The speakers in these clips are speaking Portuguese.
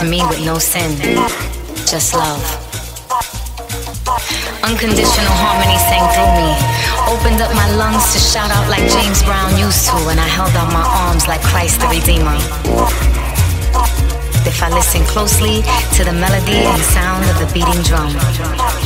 to me with no sin, just love. Unconditional harmony sang through me. Opened up my lungs to shout out like James Brown used to, and I held out my arms like Christ the Redeemer. If I listen closely to the melody and sound of the beating drum. Drum.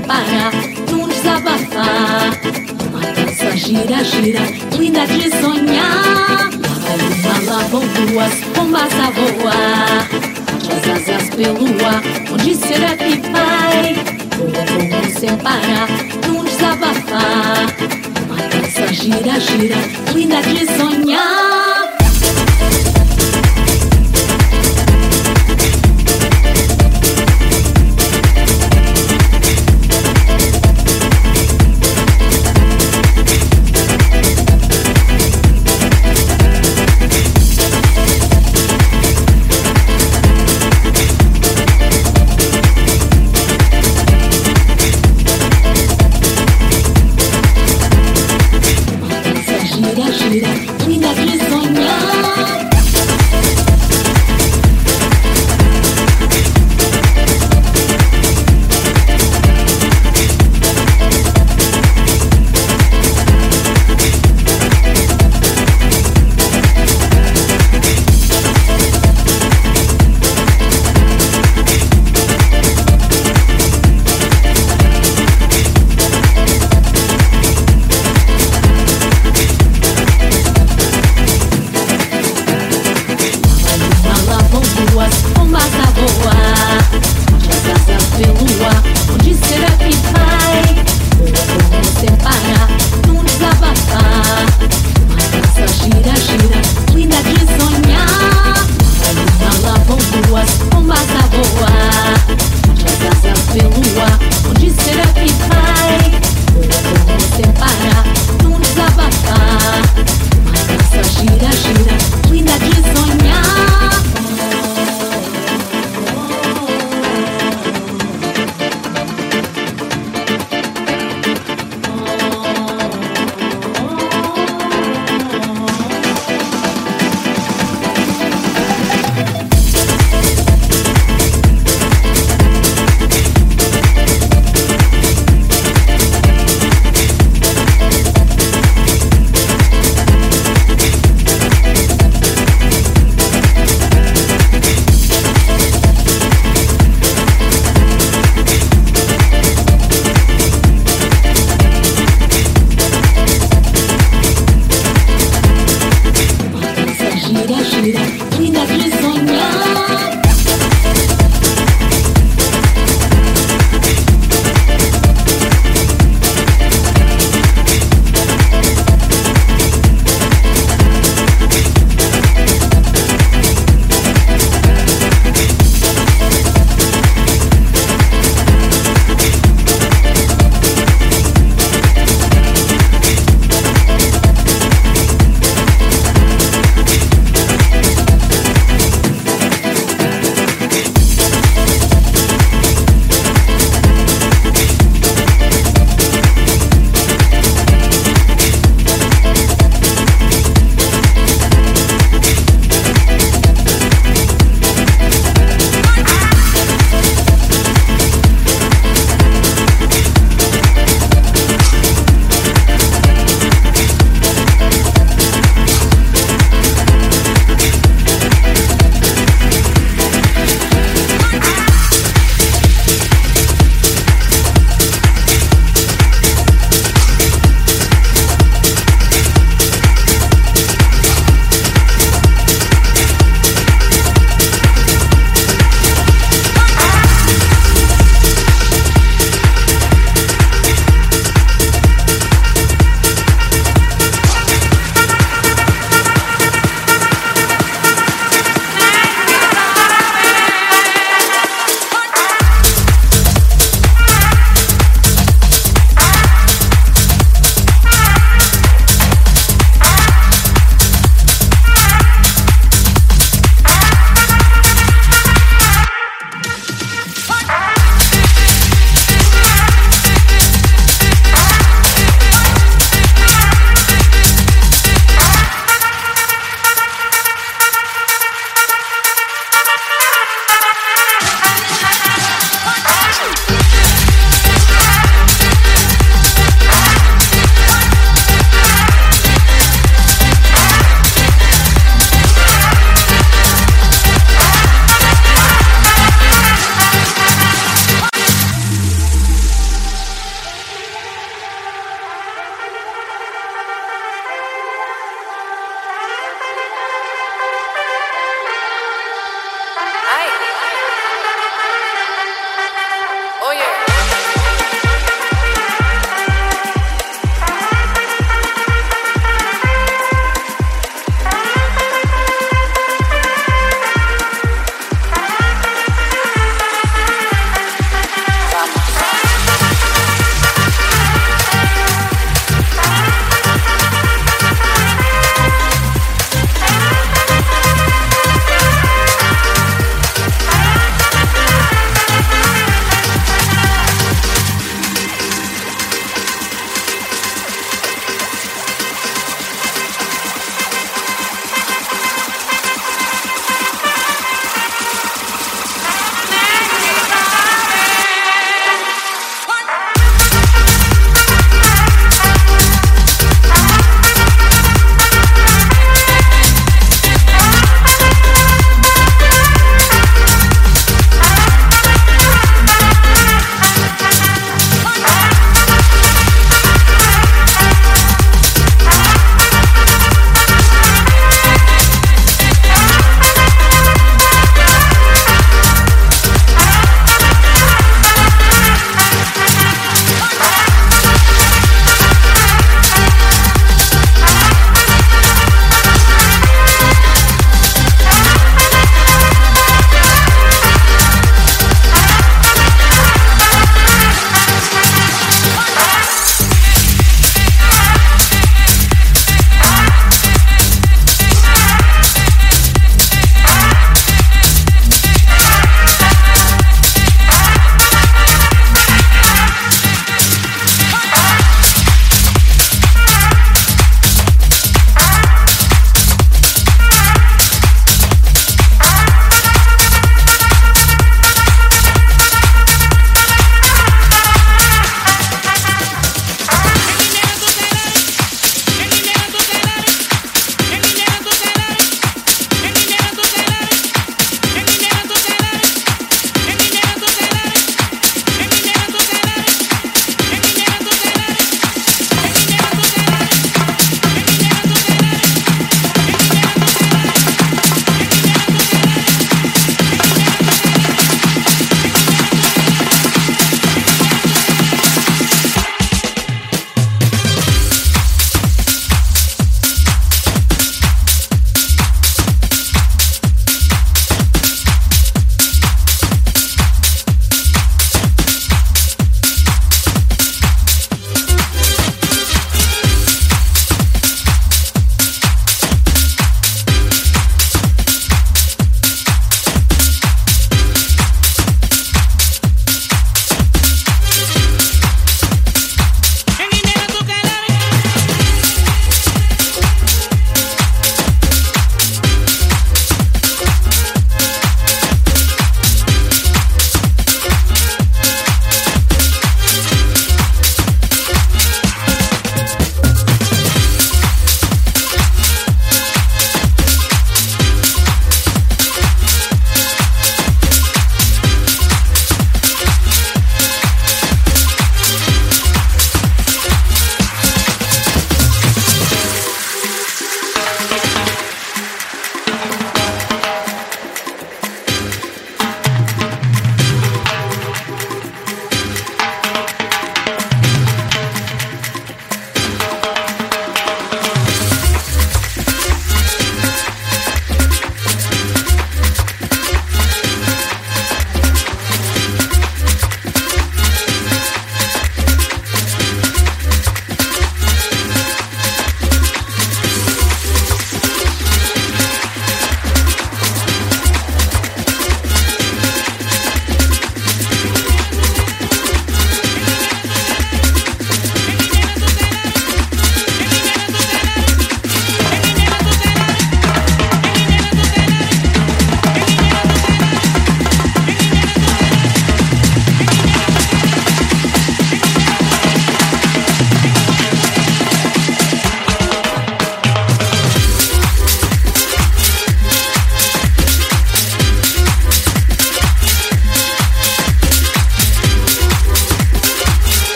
Parar, num desabafar. Uma dança gira, gira, linda de sonhar. Lá vai uma, lá vão duas pombas a voar. As asas pelo ar, onde será que vai? Voam, voam sem parar, num desabafar. Uma dança gira, gira, linda de sonhar.